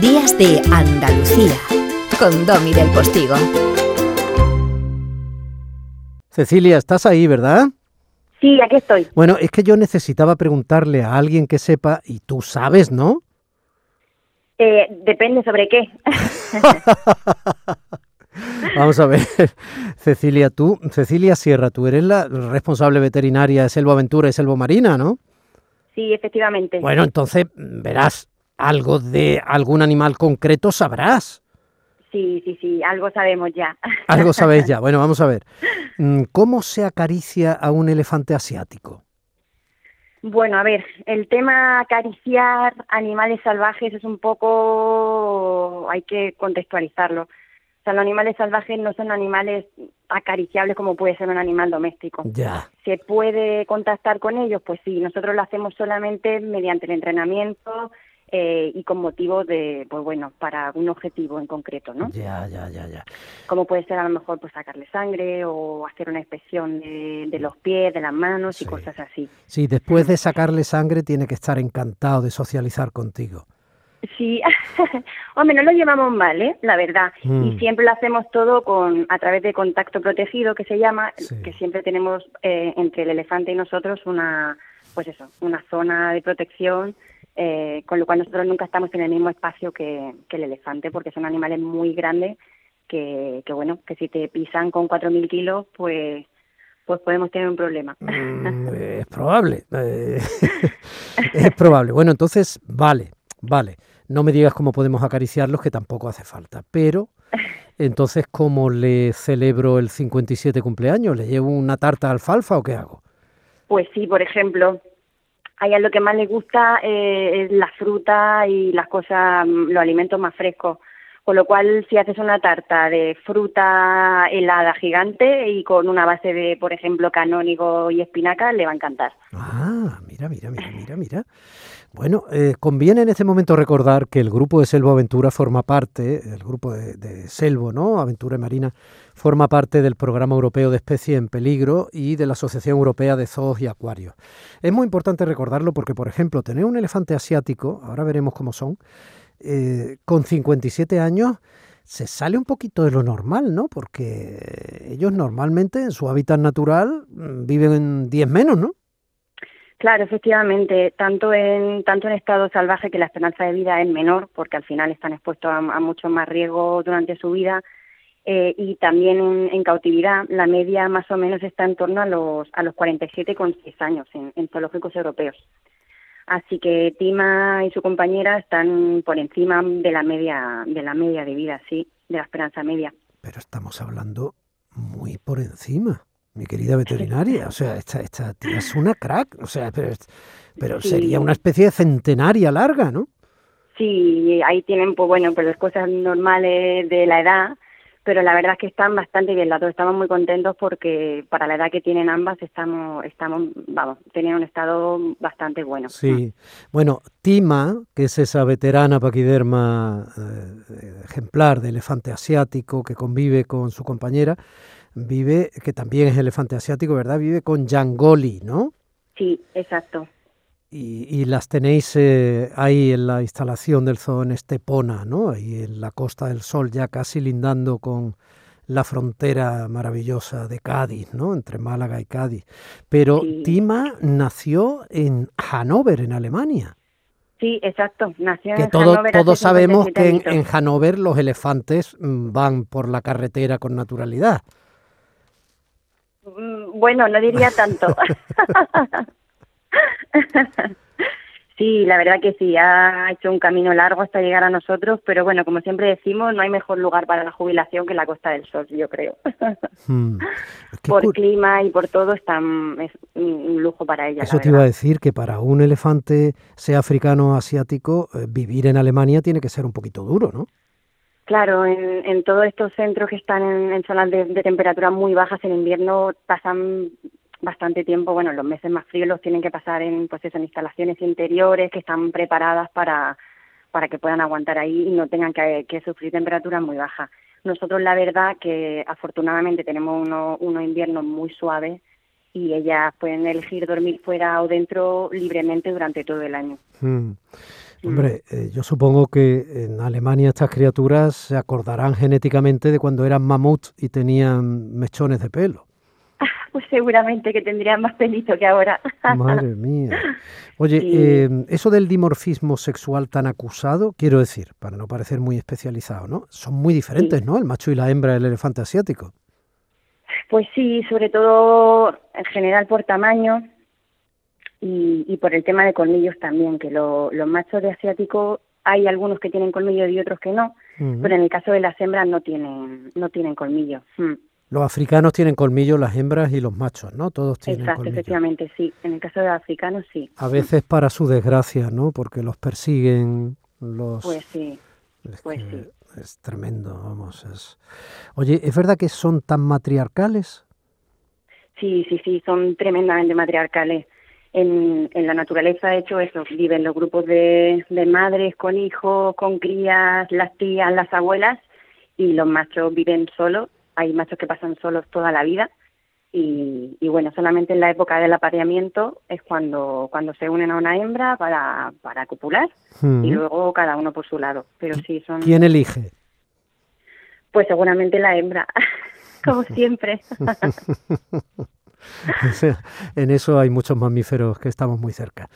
Días de Andalucía con Domi del Postigo. Cecilia, estás ahí, ¿verdad? Sí, aquí estoy. Bueno, es que yo necesitaba preguntarle a alguien que sepa, y tú sabes, ¿no? Eh, depende sobre qué. Vamos a ver, Cecilia, tú, Cecilia Sierra, tú eres la responsable veterinaria de Selva Aventura y Selva Marina, ¿no? Sí, efectivamente. Bueno, entonces, verás, algo de algún animal concreto sabrás. Sí, sí, sí, algo sabemos ya. Algo sabéis ya. Bueno, vamos a ver. Mm, ¿Cómo se acaricia a un elefante asiático? Bueno, a ver, el tema acariciar animales salvajes es un poco, hay que contextualizarlo. O sea, los animales salvajes no son animales acariciables como puede ser un animal doméstico. Ya. ¿Se puede contactar con ellos? Pues sí, nosotros lo hacemos solamente mediante el entrenamiento eh, y con motivo de, pues bueno, para un objetivo en concreto, ¿no? Ya, ya, ya, ya. Como puede ser a lo mejor pues sacarle sangre o hacer una inspección de, de los pies, de las manos y cosas así. Sí, después de sacarle sangre tiene que estar encantado de socializar contigo. Sí, hombre, no lo llevamos mal, ¿eh? La verdad. Mm. Y siempre lo hacemos todo con a través de contacto protegido, que se llama, Sí. que siempre tenemos eh, entre el elefante y nosotros una, pues eso, una zona de protección, eh, con lo cual nosotros nunca estamos en el mismo espacio que, que el elefante, porque son animales muy grandes que, que bueno, que si te pisan con 4.000 kilos, pues, pues podemos tener un problema. Mm, es probable. eh, es probable. Bueno, entonces, vale, vale. No me digas cómo podemos acariciarlos, que tampoco hace falta. Pero, entonces, ¿cómo le celebro el 57 cumpleaños? ¿Le llevo una tarta alfalfa o qué hago? Pues sí, por ejemplo, a ella lo que más le gusta eh, es la fruta y las cosas, mm, los alimentos más frescos. Con lo cual, si haces una tarta de fruta helada gigante y con una base de, por ejemplo, canónigo y espinaca, le va a encantar. Ah, mira, mira, mira, mira, mira. Bueno, eh, conviene en este momento recordar que el grupo de Selvo Aventura forma parte, el grupo de, Selvo, ¿no? Aventura Marina, forma parte del Programa Europeo de Especies en Peligro y de la Asociación Europea de Zoos y Acuarios. Es muy importante recordarlo porque, por ejemplo, tener un elefante asiático, ahora veremos cómo son, eh, con 57 años se sale un poquito de lo normal, ¿no? Porque ellos normalmente en su hábitat natural mm, viven 10 menos, ¿no? Claro, efectivamente, tanto en tanto en estado salvaje que la esperanza de vida es menor, porque al final están expuestos a, a mucho más riesgo durante su vida, eh, y también en, cautividad la media más o menos está en torno a los a los 47,6 años en, en zoológicos europeos. Así que Tima y su compañera están por encima de la media de la media de vida, sí, de la esperanza media. Pero estamos hablando muy por encima, mi querida veterinaria. O sea, esta, esta tía es una crack. O sea, pero, pero Sí. sería una especie de centenaria larga, ¿no? Sí, ahí tienen, pues bueno, pues las cosas normales de la edad, pero la verdad es que están bastante bien las dos. Estamos muy contentos porque para la edad que tienen ambas estamos, estamos, vamos, tienen un estado bastante bueno. Sí. Bueno, Tima, que es esa veterana paquiderma eh, ejemplar de elefante asiático que convive con su compañera, vive, que también es elefante asiático, ¿verdad? Vive con Yangoli, ¿no? Sí, exacto. Y, y las tenéis eh, ahí en la instalación del zoo en Estepona, ¿no? Ahí en la Costa del Sol, ya casi lindando con la frontera maravillosa de Cádiz, ¿no? Entre Málaga y Cádiz. Pero Sí. Tima nació en Hannover, en Alemania. Sí, exacto. Nació Que en todo- todos sabemos 57 que en, en Hannover los elefantes van por la carretera con naturalidad. Mm, Bueno, no diría tanto. Sí, la verdad que sí, ha hecho un camino largo hasta llegar a nosotros, pero bueno, como siempre decimos, no hay mejor lugar para la jubilación que la Costa del Sol, yo creo. Mm. Qué por clima y por todo, están, es un lujo para ella. Eso la te iba a decir que para un elefante, sea africano o asiático, eh, vivir en Alemania tiene que ser un poquito duro, ¿no? Claro, en, en todos estos centros que están en, zonas de, de temperaturas muy bajas en invierno pasan bastante tiempo, bueno, los meses más fríos los tienen que pasar en, pues en instalaciones interiores que están preparadas para, para que puedan aguantar ahí y no tengan que, sufrir temperaturas muy bajas. Nosotros la verdad que afortunadamente tenemos uno- unos inviernos muy suaves y ellas pueden elegir dormir fuera o dentro libremente durante todo el año. Mm. Hombre, eh, yo supongo que en Alemania estas criaturas se acordarán genéticamente de cuando eran mamuts y tenían mechones de pelo. Pues seguramente que tendrían más pelito que ahora. Madre mía. Oye, Sí. eh, eso del dimorfismo sexual tan acusado, quiero decir, para no parecer muy especializado, ¿no? Son muy diferentes, Sí. ¿no? El macho y la hembra del elefante asiático. Pues sí, sobre todo en general por tamaño y, y por el tema de colmillos también, que lo- los machos de asiático hay algunos que tienen colmillos y otros que no, Ujú. pero en el caso de las hembras no tienen no tienen colmillos. Mm, Los africanos tienen colmillos, las hembras y los machos, ¿no? Todos tienen Exacto, efectivamente, sí. En el caso de los africanos sí. A veces para su desgracia, ¿no? Porque los persiguen los... Pues sí. es, pues que sí. es tremendo, vamos. Es... Oye, ¿es verdad que son tan matriarcales? Sí, sí, sí, son tremendamente matriarcales. En, en la naturaleza, de hecho, eso, viven los grupos de, de madres con hijos, con crías, las tías, las abuelas, y los machos viven solos. Hay machos que pasan solos toda la vida. Y, y bueno, solamente en la época del apareamiento es cuando, cuando se unen a una hembra para, para copular Mm. y luego cada uno por su lado. Pero sí, son. ¿Quién elige? Pues seguramente la hembra, como siempre. En eso hay muchos mamíferos que estamos muy cerca.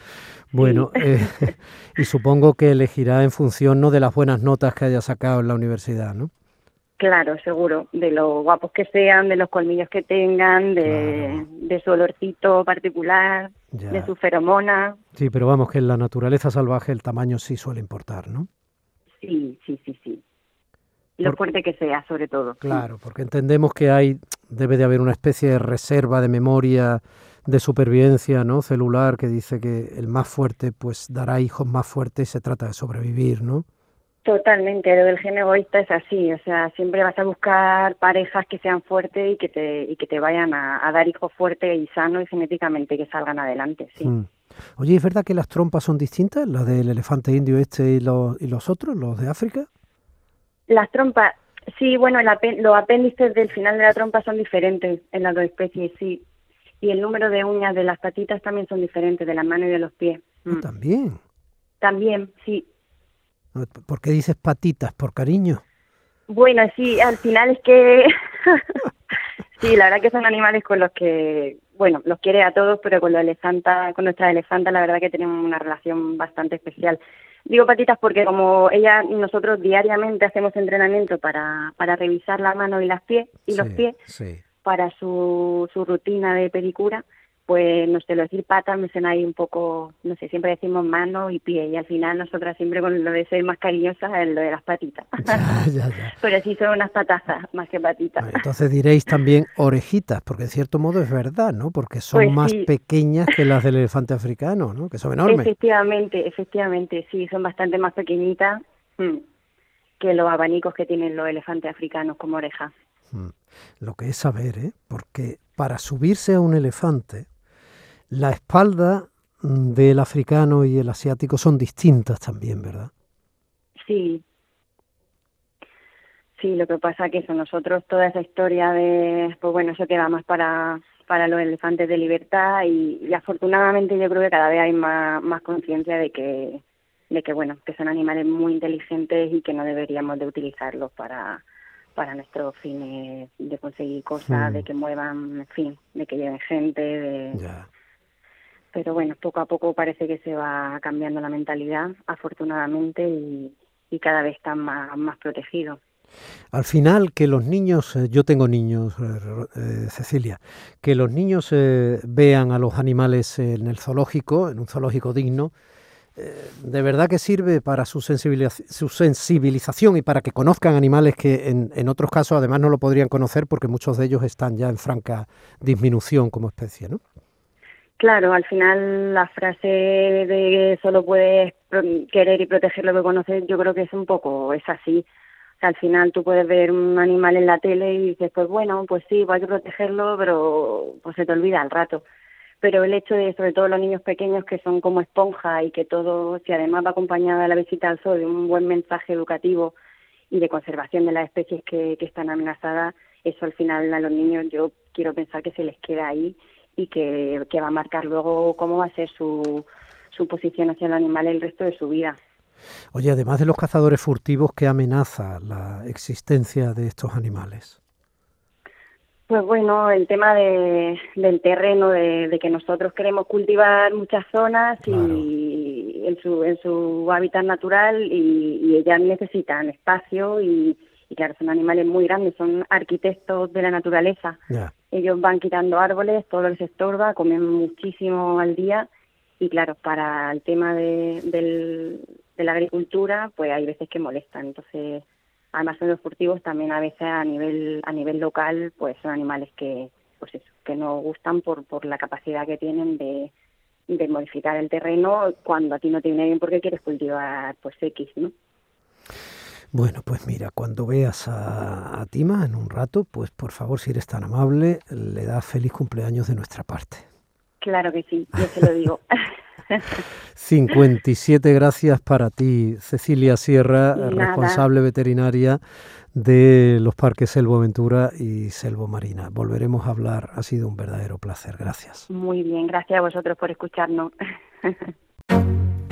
Bueno, eh, y supongo que elegirá en función no de las buenas notas que haya sacado en la universidad, ¿no? Claro, seguro, de lo guapos que sean, de los colmillos que tengan, de, Claro. de su olorcito particular, Ya. de su feromona. Sí, pero vamos, que en la naturaleza salvaje el tamaño sí suele importar, ¿no? Sí, sí, sí, sí. Lo fuerte que sea, sobre todo. Claro, porque entendemos que hay, debe de haber una especie de reserva de memoria de supervivencia, ¿no? Celular que dice que el más fuerte, pues dará hijos más fuertes y se trata de sobrevivir, ¿no? Totalmente, lo del gen egoísta es así, o sea, siempre vas a buscar parejas que sean fuertes y que te y que te vayan a, a dar hijos fuertes y sanos y genéticamente que salgan adelante, sí. Mm. Oye, ¿es verdad que las trompas son distintas, las del elefante indio este y los, y los otros, los de África? Las trompas, sí, bueno, el los apéndices del final de la trompa son diferentes en las dos especies, sí. Y el número de uñas de las patitas también son diferentes, de las manos y de los pies. Ah, Mm. También. También, sí. ¿Por qué dices patitas? ¿Por cariño? Bueno, sí, al final es que... sí, la verdad que son animales con los que, bueno, los quiere a todos, pero con, los elefanta, con nuestra elefanta la verdad que tenemos una relación bastante especial. Digo patitas porque como ella, nosotros diariamente hacemos entrenamiento para, para revisar la mano y las pies y los pies Sí. para su, su rutina de pedicura, pues no sé, lo decir patas me suena ahí un poco, no sé, siempre decimos mano y pie y al final nosotras siempre con lo de ser más cariñosas es lo de las patitas. Ya, ya, ya. Pero sí son unas patazas más que patitas. Bueno, Entonces diréis también orejitas, porque en cierto modo es verdad, ¿no? Porque son Pues más sí. pequeñas que las del elefante africano, ¿no? Que son enormes. Efectivamente, efectivamente, sí, son bastante más pequeñitas mm, que los abanicos que tienen los elefantes africanos como orejas. Mm. Lo que es saber, ¿eh? Porque para subirse a un elefante, la espalda del africano y el asiático son distintas también, ¿verdad? Sí. Sí, lo que pasa que eso, nosotros toda esa historia de, pues bueno, eso queda más para, para los elefantes de libertad y, y afortunadamente yo creo que cada vez hay más, más conciencia de que, de que bueno, que son animales muy inteligentes y que no deberíamos de utilizarlos para, para nuestros fines de conseguir cosas, Mm. de que muevan, en fin, de que lleven gente, de, Ya. Pero bueno, poco a poco parece que se va cambiando la mentalidad, afortunadamente, y, cada vez están más, protegidos. Al final, que los niños, eh, yo tengo niños, eh, eh, Cecilia, que los niños eh, vean a los animales en el zoológico, en un zoológico digno, eh, de verdad que sirve para su, sensibiliz- su sensibilización y para que conozcan animales que en, en otros casos además no lo podrían conocer porque muchos de ellos están ya en franca disminución como especie, ¿no? Claro, al final la frase de solo puedes querer y proteger lo que conoces, yo creo que es un poco, es así. Al final tú puedes ver un animal en la tele y dices, pues bueno, pues sí, hay que protegerlo, pero pues se te olvida al rato. Pero el hecho de, sobre todo los niños pequeños que son como esponja y que todo, si además va acompañada de la visita al zoo de un buen mensaje educativo y de conservación de las especies que, que están amenazadas, eso al final a los niños yo quiero pensar que se les queda ahí y que, que va a marcar luego cómo va a ser su, su posición hacia el animal el resto de su vida. Oye, además de los cazadores furtivos, ¿qué amenaza la existencia de estos animales? Pues bueno, el tema de, del terreno, de, que nosotros queremos cultivar muchas zonas y en su, en su hábitat natural y, ellas necesitan espacio y, claro, son animales muy grandes, son arquitectos de la naturaleza. Ellos van quitando árboles, todo les estorba, comen muchísimo al día y claro, para el tema de, del, de la agricultura, pues hay veces que molestan. Entonces, además son los furtivos también a veces a nivel a nivel local pues son animales que pues eso, que no gustan por por la capacidad que tienen de, de modificar el terreno cuando a ti no te viene bien porque quieres cultivar pues X, ¿no? Bueno, pues mira, cuando veas a, a Tima en un rato, pues por favor, si eres tan amable, le das feliz cumpleaños de nuestra parte. Claro que sí, yo se lo digo. 57 gracias para ti, Cecilia Sierra, responsable veterinaria de los parques Selvo Aventura y Selvo Marina. Volveremos a hablar, ha sido un verdadero placer. Gracias. Muy bien, gracias a vosotros por escucharnos.